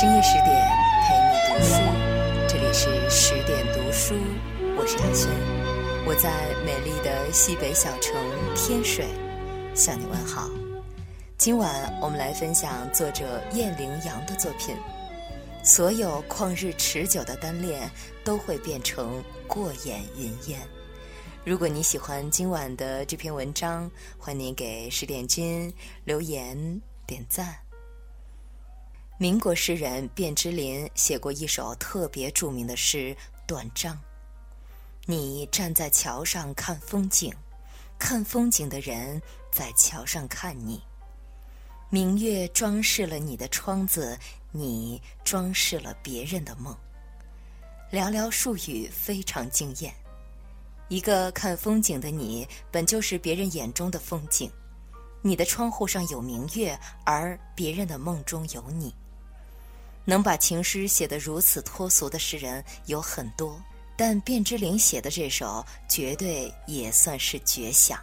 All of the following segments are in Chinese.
深夜十点陪你读书，这里是十点读书，我是亚轩，我在美丽的西北小城天水向你问好。今晚我们来分享作者燕羚羊的作品。所有旷日持久的单恋都会变成过眼云烟。如果你喜欢今晚的这篇文章，欢迎给十点君留言点赞。民国诗人卞之琳写过一首特别著名的诗《断章》。你站在桥上看风景，看风景的人在桥上看你。明月装饰了你的窗子，你装饰了别人的梦。寥寥数语非常惊艳。一个看风景的你，本就是别人眼中的风景。你的窗户上有明月，而别人的梦中有你。能把情诗写得如此脱俗的诗人有很多，但卞之琳写的这首绝对也算是绝响。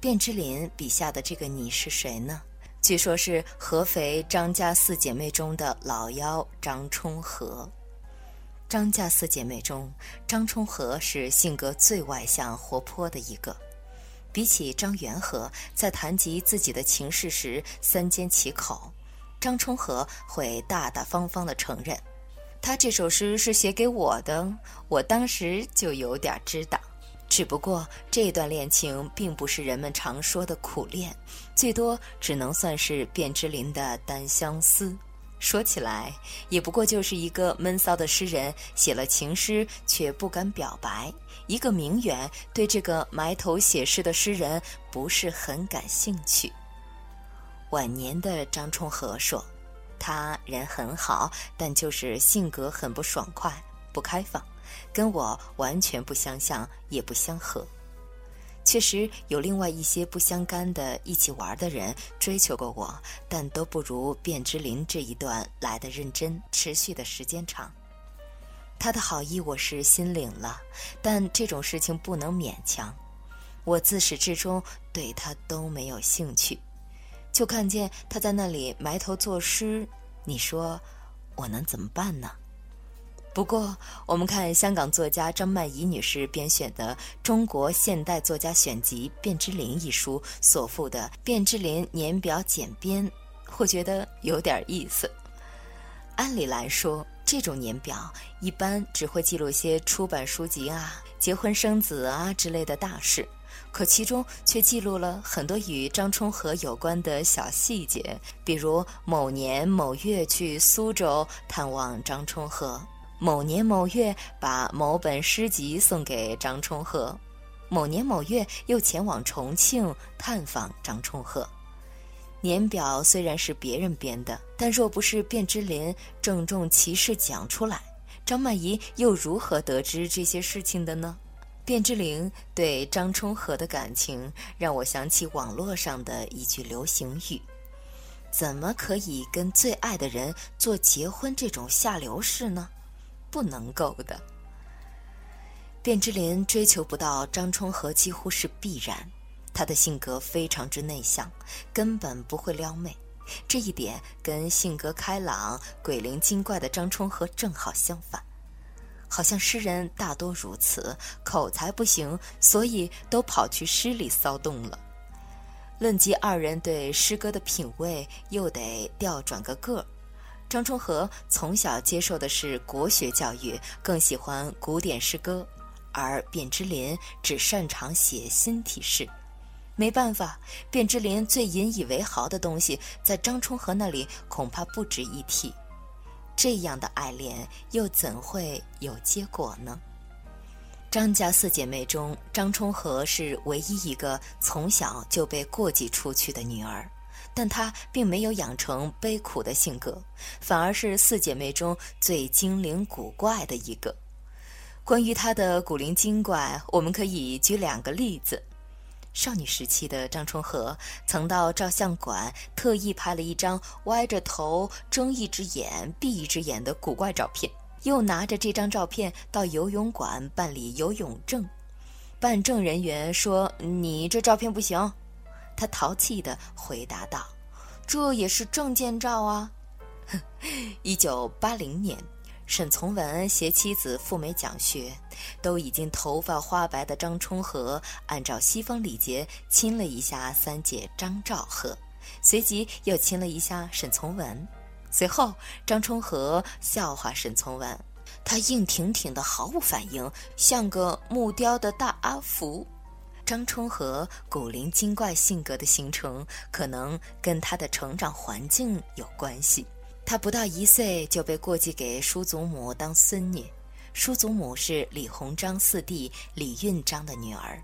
卞之琳笔下的这个你是谁呢？据说是合肥张家四姐妹中的老幺张充和。张家四姐妹中，张充和是性格最外向、活泼的一个。比起张元和，在谈及自己的情事时三缄其口。张充和会大大方方的承认，他这首诗是写给我的，我当时就有点知道。只不过这段恋情并不是人们常说的苦恋，最多只能算是卞之琳的单相思。说起来，也不过就是一个闷骚的诗人写了情诗却不敢表白，一个名媛对这个埋头写诗的诗人不是很感兴趣。晚年的张充和说：“他人很好，但就是性格很不爽快、不开放，跟我完全不相像，也不相合。确实有另外一些不相干的一起玩的人追求过我，但都不如卞之琳这一段来的认真、持续的时间长。他的好意我是心领了，但这种事情不能勉强。我自始至终对他都没有兴趣。”就看见他在那里埋头作诗，你说我能怎么办呢？不过我们看香港作家张曼怡女士编选的《中国现代作家选集》卞之琳一书所附的卞之琳年表简编，会觉得有点意思。按理来说，这种年表一般只会记录些出版书籍啊、结婚生子啊之类的大事。可其中却记录了很多与张充和有关的小细节，比如某年某月去苏州探望张充和，某年某月把某本诗集送给张充和，某年某月又前往重庆探访张充和。年表虽然是别人编的，但若不是卞之琳郑重其事讲出来，张曼怡又如何得知这些事情的呢？卞之琳对张充和的感情，让我想起网络上的一句流行语：“怎么可以跟最爱的人做结婚这种下流事呢？不能够的。”卞之琳追求不到张充和几乎是必然，他的性格非常之内向，根本不会撩妹，这一点跟性格开朗、鬼灵精怪的张充和正好相反。好像诗人大多如此，口才不行，所以都跑去诗里骚动了。论及二人对诗歌的品味，又得调转个个儿。张充和从小接受的是国学教育，更喜欢古典诗歌，而卞之琳只擅长写新体诗。没办法，卞之琳最引以为豪的东西，在张充和那里恐怕不值一提。这样的爱恋又怎会有结果呢？张家四姐妹中，张充和是唯一一个从小就被过继出去的女儿，但她并没有养成悲苦的性格，反而是四姐妹中最精灵古怪的一个。关于她的古灵精怪，我们可以举两个例子。少女时期的张充和曾到照相馆特意拍了一张歪着头、睁一只眼闭一只眼的古怪照片，又拿着这张照片到游泳馆办理游泳证。办证人员说：“你这照片不行。”他淘气地回答道：“这也是证件照啊！”哼，一九八零年，沈从文携妻子赴美讲学，都已经头发花白的张充和，按照西方礼节亲了一下三姐张兆和，随即又亲了一下沈从文。随后，张充和笑话沈从文，他硬挺挺的，毫无反应，像个木雕的大阿福。张充和古灵精怪性格的形成，可能跟他的成长环境有关系。他不到一岁就被过继给叔祖母当孙女，叔祖母是李鸿章四弟李运章的女儿。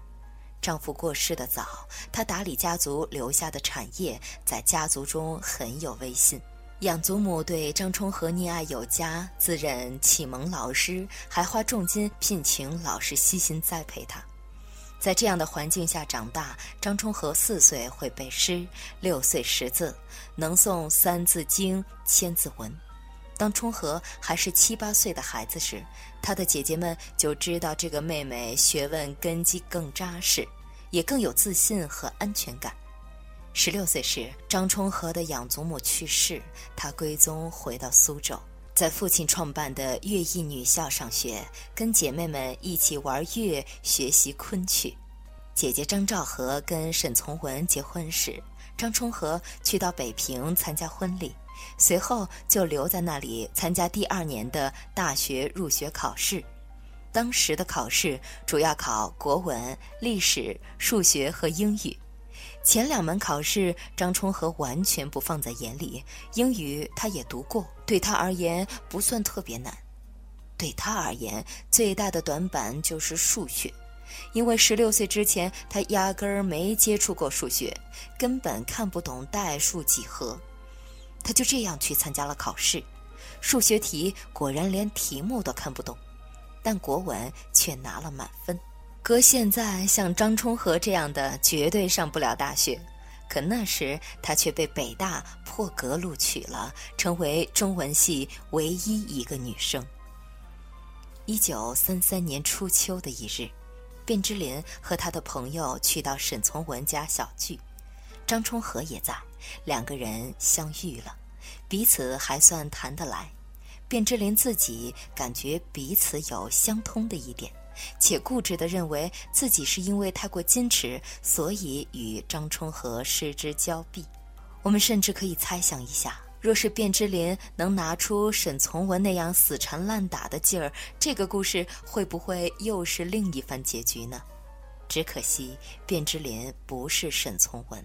丈夫过世的早，她打理家族留下的产业，在家族中很有威信。养祖母对张充和溺爱有加，自认启蒙老师，还花重金聘请老师悉心栽培他。在这样的环境下长大，张充和四岁会背诗，六岁识字，能诵《三字经》《千字文》。当充和还是七八岁的孩子时，他的姐姐们就知道这个妹妹学问根基更扎实，也更有自信和安全感。十六岁时，张充和的养祖母去世，他归宗回到苏州。在父亲创办的乐艺女校上学，跟姐妹们一起玩乐、学习昆曲。姐姐张兆和跟沈从文结婚时，张充和去到北平参加婚礼，随后就留在那里参加第二年的大学入学考试。当时的考试主要考国文、历史、数学和英语。前两门考试，张充和完全不放在眼里。英语他也读过，对他而言不算特别难。对他而言，最大的短板就是数学，因为十六岁之前他压根儿没接触过数学，根本看不懂代数几何。他就这样去参加了考试，数学题果然连题目都看不懂，但国文却拿了满分。搁现在，像张充和这样的绝对上不了大学，可那时他却被北大破格录取了，成为中文系唯一一个女生。一九三三年初秋的一日，卞之琳和他的朋友去到沈从文家小聚，张充和也在，两个人相遇了，彼此还算谈得来。卞之琳自己感觉彼此有相通的一点。且固执地认为自己是因为太过矜持，所以与张充和失之交臂。我们甚至可以猜想一下，若是卞之琳能拿出沈从文那样死缠烂打的劲儿，这个故事会不会又是另一番结局呢？只可惜卞之琳不是沈从文，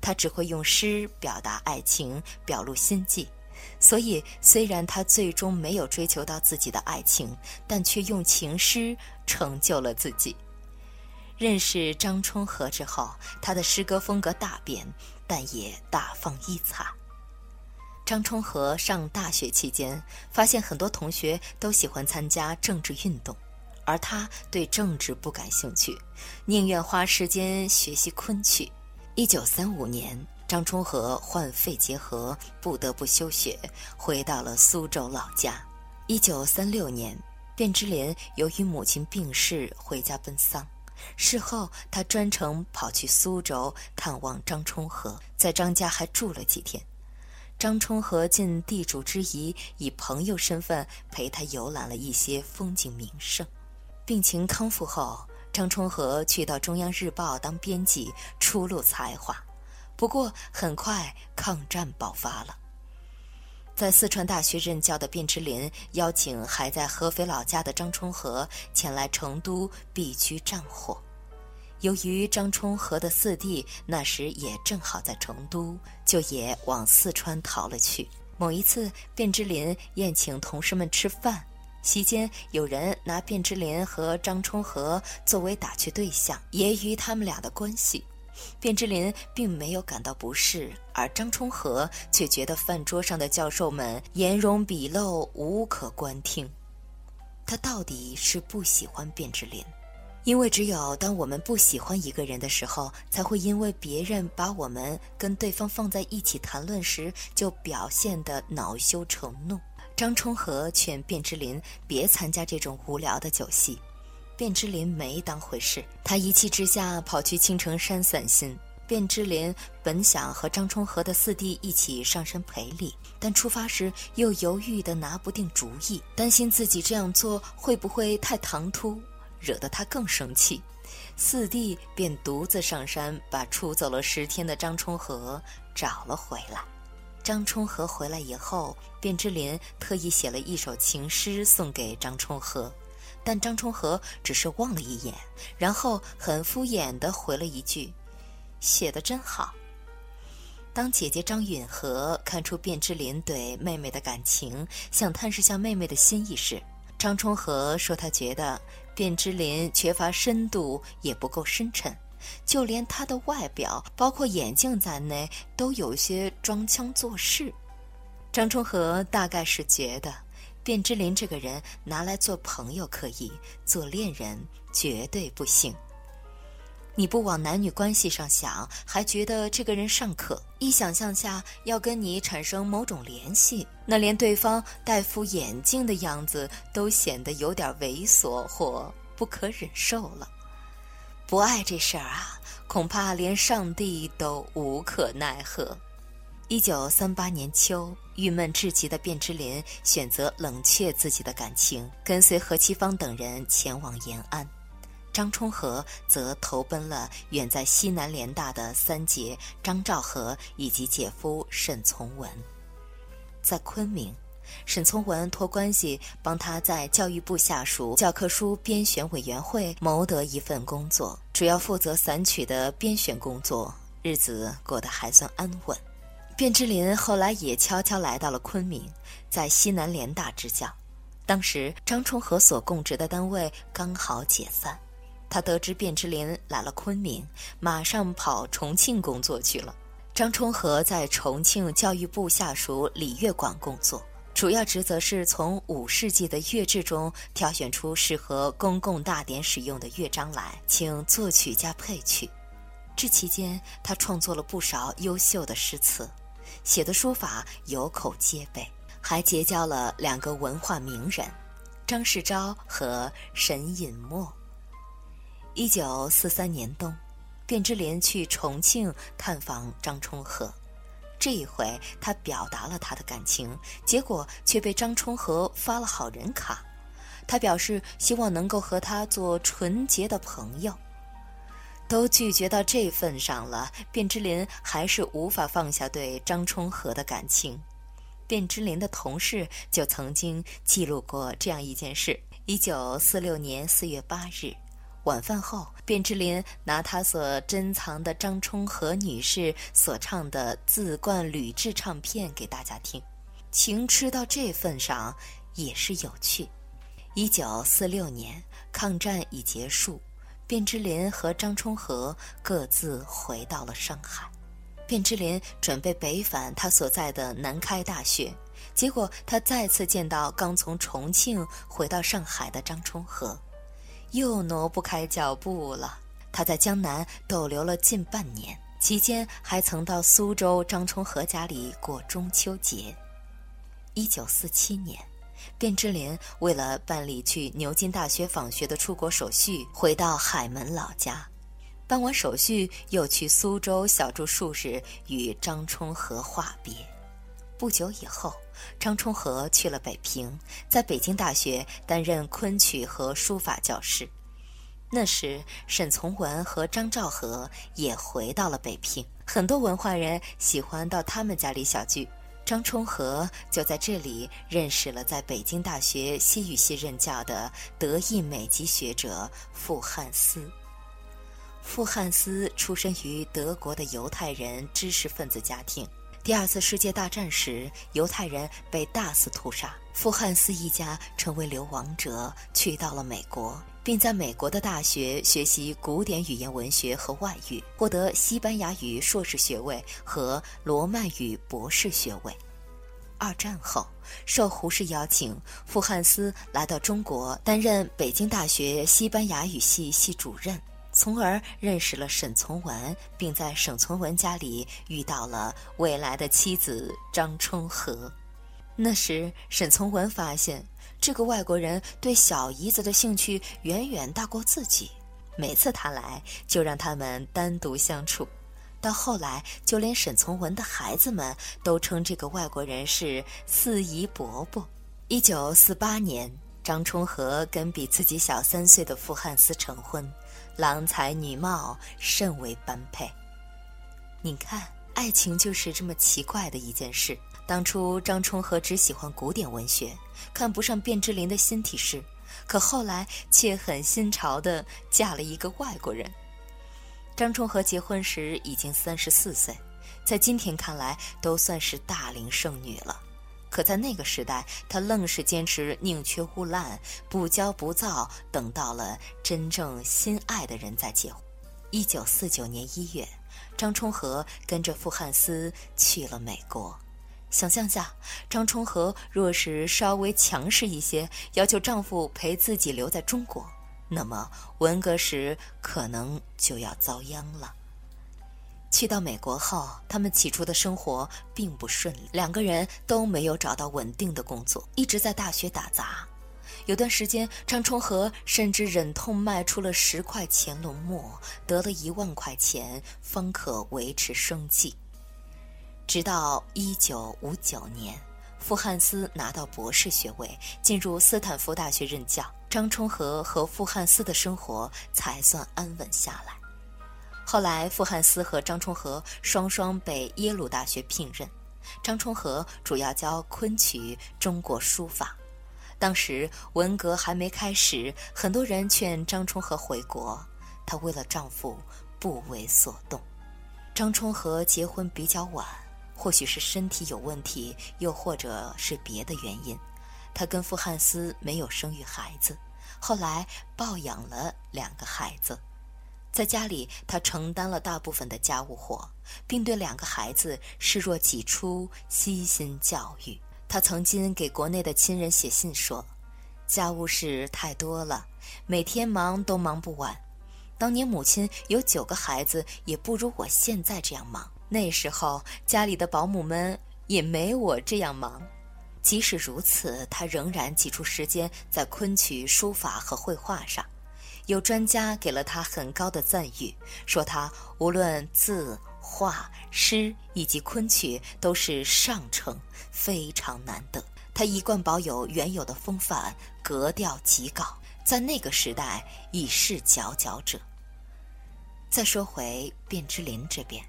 他只会用诗表达爱情，表露心迹。所以，虽然他最终没有追求到自己的爱情，但却用情诗成就了自己。认识张充和之后，他的诗歌风格大变，但也大放异彩。张充和上大学期间，发现很多同学都喜欢参加政治运动，而他对政治不感兴趣，宁愿花时间学习昆曲。一九三五年。张充和患肺结核，不得不休学，回到了苏州老家。一九三六年，卞之琳由于母亲病逝，回家奔丧。事后，他专程跑去苏州探望张充和，在张家还住了几天。张充和尽地主之谊，以朋友身份陪他游览了一些风景名胜。病情康复后，张充和去到中央日报当编辑，初露才华。不过，很快抗战爆发了。在四川大学任教的卞之琳邀请还在合肥老家的张充和前来成都避居战火。由于张充和的四弟那时也正好在成都，就也往四川逃了去。某一次，卞之琳宴请同事们吃饭，席间有人拿卞之琳和张充和作为打趣对象，揶揄他们俩的关系。卞之琳并没有感到不适，而张充和却觉得饭桌上的教授们颜容鄙陋，无可观听。他到底是不喜欢卞之琳，因为只有当我们不喜欢一个人的时候，才会因为别人把我们跟对方放在一起谈论时，就表现得恼羞成怒。张充和劝卞之琳别参加这种无聊的酒席。卞之琳没当回事，他一气之下跑去青城山散心。卞之琳本想和张充和的四弟一起上山赔礼，但出发时又犹豫的拿不定主意，担心自己这样做会不会太唐突，惹得他更生气。四弟便独自上山，把出走了十天的张充和找了回来。张充和回来以后，卞之琳特意写了一首情诗送给张充和，但张充和只是望了一眼，然后很敷衍地回了一句。写的真好。当姐姐张允和看出卞之琳对妹妹的感情，想探视下妹妹的心意时，张充和说他觉得卞之琳缺乏深度，也不够深沉，就连她的外表，包括眼镜在内，都有些装腔作势。张充和大概是觉得，卞之琳这个人拿来做朋友可以，做恋人绝对不行。你不往男女关系上想，还觉得这个人尚可；一想象下要跟你产生某种联系，那连对方戴副眼镜的样子都显得有点猥琐或不可忍受了。不爱这事儿啊，恐怕连上帝都无可奈何。一九三八年秋，郁闷至极的卞之琳选择冷却自己的感情，跟随何其芳等人前往延安。张充和则投奔了远在西南联大的三姐张兆和以及姐夫沈从文。在昆明，沈从文托关系帮他在教育部下属教科书编选委员会谋得一份工作，主要负责散曲的编选工作，日子过得还算安稳。卞之琳后来也悄悄来到了昆明，在西南联大支教。当时张充和所供职的单位刚好解散。他得知卞之琳来了昆明，马上跑重庆工作去了。张充和在重庆教育部下属礼乐馆工作，主要职责是从五世纪的乐制中挑选出适合公共大典使用的乐章来，请作曲家配曲。这期间，他创作了不少优秀的诗词，写的书法有口皆碑，还结交了两个文化名人：张世钊和沈尹默。一九四三年冬，卞之琳去重庆看访张充和。这一回，他表达了他的感情，结果却被张充和发了好人卡。他表示希望能够和他做纯洁的朋友。都拒绝到这份上了，卞之琳还是无法放下对张充和的感情。卞之琳的同事就曾经记录过这样一件事：一九四六年四月八日。晚饭后，卞之琳拿他所珍藏的张充和女士所唱的自冠吕雉唱片给大家听，情吃到这份上也是有趣。一九四六年，抗战已结束，卞之琳和张充和各自回到了上海。卞之琳准备北返他所在的南开大学，结果他再次见到刚从重庆回到上海的张充和。又挪不开脚步了。他在江南逗留了近半年，期间还曾到苏州张充和家里过中秋节。一九四七年，卞之琳为了办理去牛津大学访学的出国手续，回到海门老家。办完手续，又去苏州小住数日，与张充和话别。不久以后。张充和去了北平，在北京大学担任昆曲和书法教师。那时，沈从文和张兆和也回到了北平，很多文化人喜欢到他们家里小聚。张充和就在这里认识了在北京大学西语系任教的德意美籍学者傅汉思。傅汉思出身于德国的犹太人知识分子家庭。第二次世界大战时，犹太人被大肆屠杀，傅汉斯一家成为流亡者，去到了美国，并在美国的大学学习古典语言文学和外语，获得西班牙语硕士学位和罗曼语博士学位。二战后，受胡适邀请，傅汉斯来到中国，担任北京大学西班牙语系系主任。从而认识了沈从文，并在沈从文家里遇到了未来的妻子张充和。那时，沈从文发现这个外国人对小姨子的兴趣远远大过自己，每次他来就让他们单独相处。到后来，就连沈从文的孩子们都称这个外国人是四姨伯伯。一九四八年，张充和跟比自己小三岁的傅汉思成婚，郎才女貌，甚为般配。你看，爱情就是这么奇怪的一件事。当初张充和只喜欢古典文学，看不上卞之琳的新体诗，可后来却很新潮的嫁了一个外国人。张充和结婚时已经三十四岁，在今天看来都算是大龄剩女了。可在那个时代，她愣是坚持宁缺毋滥，不骄不躁，等到了真正心爱的人再结婚。一九四九年一月，张充和跟着傅汉思去了美国。想象下，张充和若是稍微强势一些，要求丈夫陪自己留在中国。那么文革时可能就要遭殃了。去到美国后，他们起初的生活并不顺利，两个人都没有找到稳定的工作，一直在大学打杂。有段时间，张充和甚至忍痛卖出了十块钱龙墨，得了一万块钱，方可维持生计。直到一九五九年。傅汉思拿到博士学位，进入斯坦福大学任教。张充和和傅汉思的生活才算安稳下来。后来，傅汉思和张充和双双被耶鲁大学聘任。张充和主要教昆曲、中国书法。当时文革还没开始，很多人劝张充和回国，她为了丈夫不为所动。张充和结婚比较晚。或许是身体有问题，又或者是别的原因，她跟傅汉思没有生育孩子。后来抱养了两个孩子，在家里她承担了大部分的家务活，并对两个孩子视若己出，悉心教育。她曾经给国内的亲人写信说：“家务事太多了，每天忙都忙不完。当年母亲有九个孩子，也不如我现在这样忙。”那时候家里的保姆们也没我这样忙，即使如此，他仍然挤出时间在昆曲、书法和绘画上。有专家给了他很高的赞誉，说他无论字、画、诗以及昆曲都是上乘，非常难得。他一贯保有原有的风范，格调极高，在那个时代已是佼佼者。再说回卞之琳这边。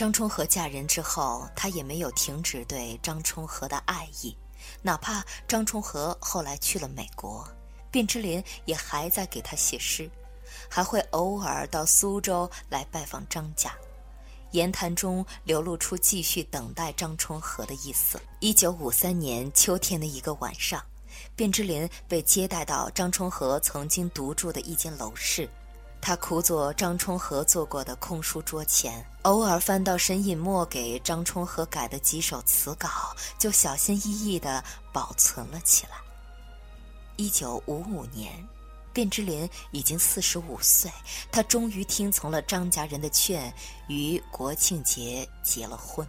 张充和嫁人之后，她也没有停止对张充和的爱意，哪怕张充和后来去了美国，卞之琳也还在给他写诗，还会偶尔到苏州来拜访张家，言谈中流露出继续等待张充和的意思。一九五三年秋天的一个晚上，卞之琳被接待到张充和曾经独住的一间楼室。他苦坐张充和坐过的空书桌前，偶尔翻到沈尹默给张充和改的几首词稿，就小心翼翼地保存了起来。一九五五年，卞之琳已经四十五岁，他终于听从了张家人的劝，于国庆节结了婚。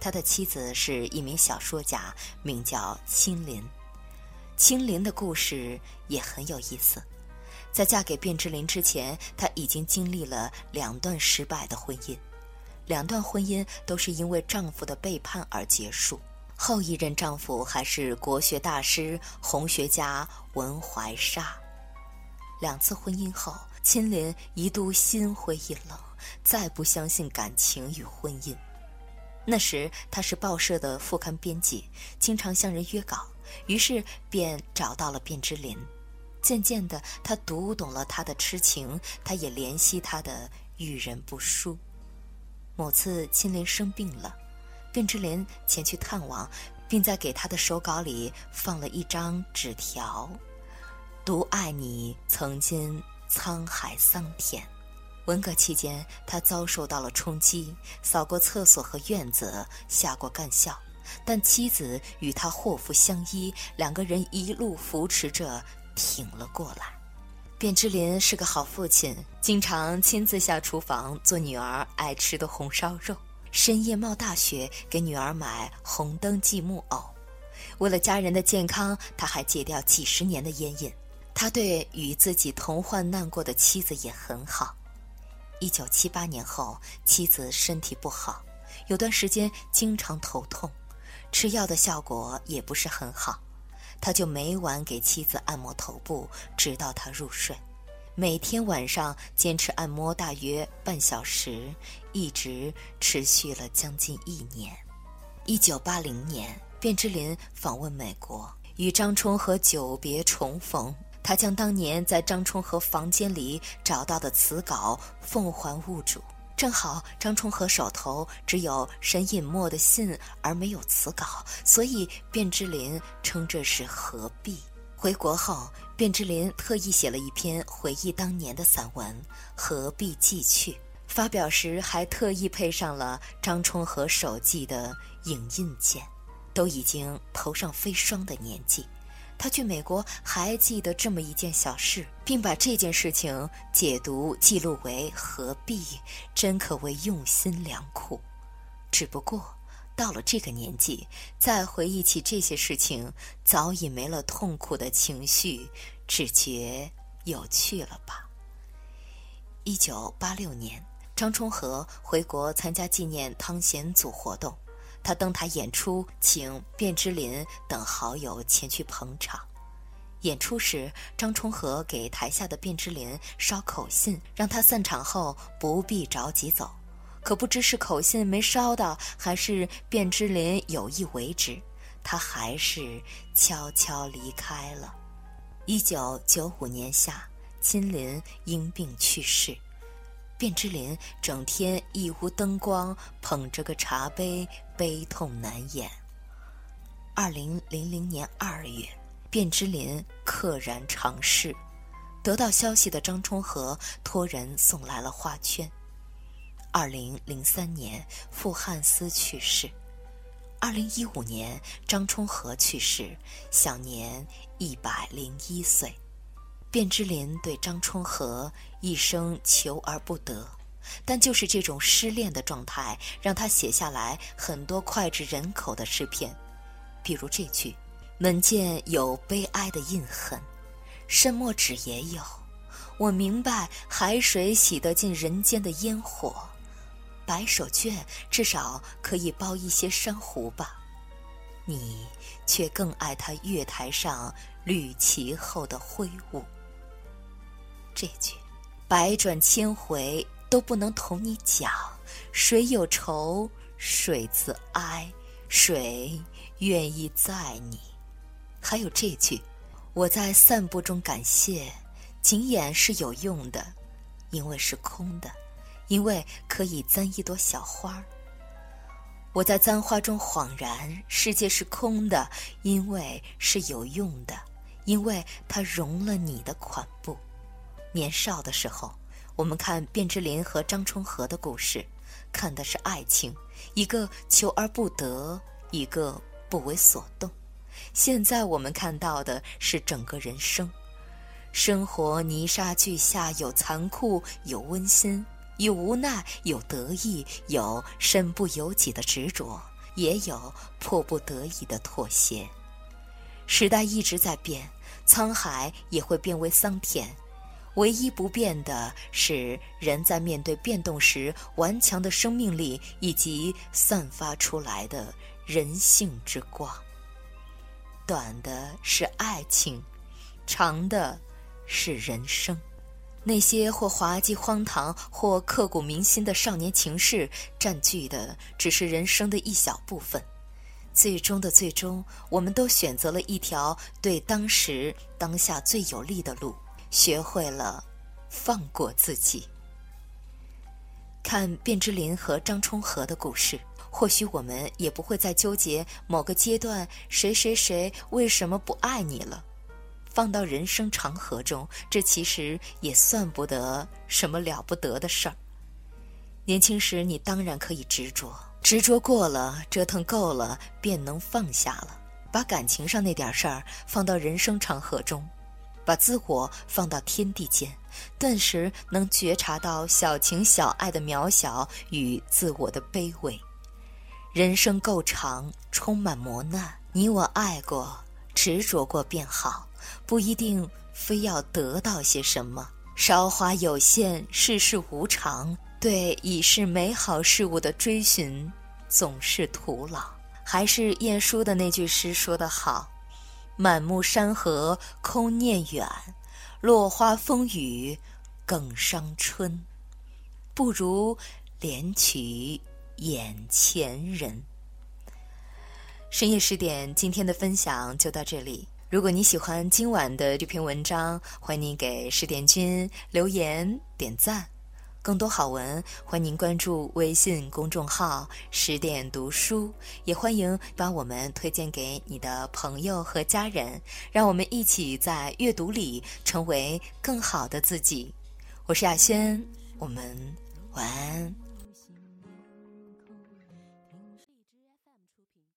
他的妻子是一名小说家，名叫青林。青林的故事也很有意思。在嫁给卞之琳之前，她已经经历了两段失败的婚姻，两段婚姻都是因为丈夫的背叛而结束。后一任丈夫还是国学大师、红学家文怀沙。两次婚姻后，青林一度心灰意冷，再不相信感情与婚姻。那时她是报社的副刊编辑，经常向人约稿，于是便找到了卞之琳。渐渐的，他读懂了他的痴情，他也怜惜他的遇人不淑。某次青林生病了，卞之琳前去探望，并在给他的手稿里放了一张纸条：“独爱你，曾经沧海桑田。”文革期间，他遭受到了冲击，扫过厕所和院子，下过干校，但妻子与他祸福相依，两个人一路扶持着。挺了过来，卞之琳是个好父亲，经常亲自下厨房做女儿爱吃的红烧肉，深夜冒大雪给女儿买红灯记木偶。为了家人的健康，他还戒掉几十年的烟瘾。他对与自己同患难过的妻子也很好。一九七八年后，妻子身体不好，有段时间经常头痛，吃药的效果也不是很好，他就每晚给妻子按摩头部，直到她入睡。每天晚上坚持按摩大约半小时，一直持续了将近一年。一九八零年，卞之琳访问美国，与张充和久别重逢。他将当年在张充和房间里找到的词稿奉还物主。正好张充和手头只有沈尹默的信，而没有词稿，所以卞之琳称这是何必。回国后，卞之琳特意写了一篇回忆当年的散文《何必寄去》，发表时还特意配上了张充和手记的影印件。都已经头上飞霜的年纪，他去美国还记得这么一件小事，并把这件事情解读记录为何必，真可谓用心良苦。只不过。到了这个年纪，再回忆起这些事情，早已没了痛苦的情绪，只觉有趣了吧。一九八六年，张充和回国参加纪念汤显祖活动，他登台演出，请卞之琳等好友前去捧场。演出时，张充和给台下的卞之琳捎口信，让他散场后不必着急走。可不知是口信没捎到，还是卞之琳有意为之，他还是悄悄离开了。一九九五年夏，亲临因病去世，卞之琳整天一屋灯光，捧着个茶杯，悲痛难掩。二零零零年二月，卞之琳溘然长逝，得到消息的张充和托人送来了花圈。二零零三年，傅汉思去世。二零一五年，张充和去世，享年一百零一岁。卞之琳对张充和一生求而不得，但就是这种失恋的状态，让他写下来很多脍炙人口的诗篇，比如这句：“门见有悲哀的印痕，深墨纸也有。我明白，海水洗得尽人间的烟火。”白手绢至少可以包一些珊瑚吧，你却更爱他月台上绿旗后的灰雾。这句，百转千回都不能同你讲，水有愁水自哀，水愿意载你？还有这句，我在散步中感谢，景眼是有用的，因为是空的。因为可以簪一朵小花儿，我在簪花中恍然，世界是空的，因为是有用的，因为它容了你的款步。年少的时候，我们看卞之琳和张充和的故事，看的是爱情，一个求而不得，一个不为所动。现在我们看到的是整个人生，生活泥沙俱下，有残酷，有温馨。有无奈，有得意，有身不由己的执着，也有迫不得已的妥协。时代一直在变，沧海也会变为桑田，唯一不变的是人在面对变动时顽强的生命力以及散发出来的人性之光。短的是爱情，长的是人生。那些或滑稽荒唐、或刻骨铭心的少年情事，占据的只是人生的一小部分。最终的最终，我们都选择了一条对当时当下最有利的路，学会了放过自己。看卞之琳和张充和的故事，或许我们也不会再纠结某个阶段谁谁谁为什么不爱你了。放到人生长河中，这其实也算不得什么了不得的事儿。年轻时你当然可以执着，执着过了，折腾够了，便能放下了。把感情上那点事儿放到人生长河中，把自我放到天地间，顿时能觉察到小情小爱的渺小与自我的卑微。人生够长，充满磨难，你我爱过，执着过便好。不一定非要得到些什么，韶华有限，世事无常，对已是美好事物的追寻总是徒劳。还是晏殊的那句诗说得好：“满目山河空念远，落花风雨更伤春。不如怜取眼前人。”深夜十点，今天的分享就到这里。如果你喜欢今晚的这篇文章，欢迎你给十点君留言点赞。更多好文，欢迎关注微信公众号“十点读书”，也欢迎把我们推荐给你的朋友和家人，让我们一起在阅读里成为更好的自己。我是亚轩，我们晚安。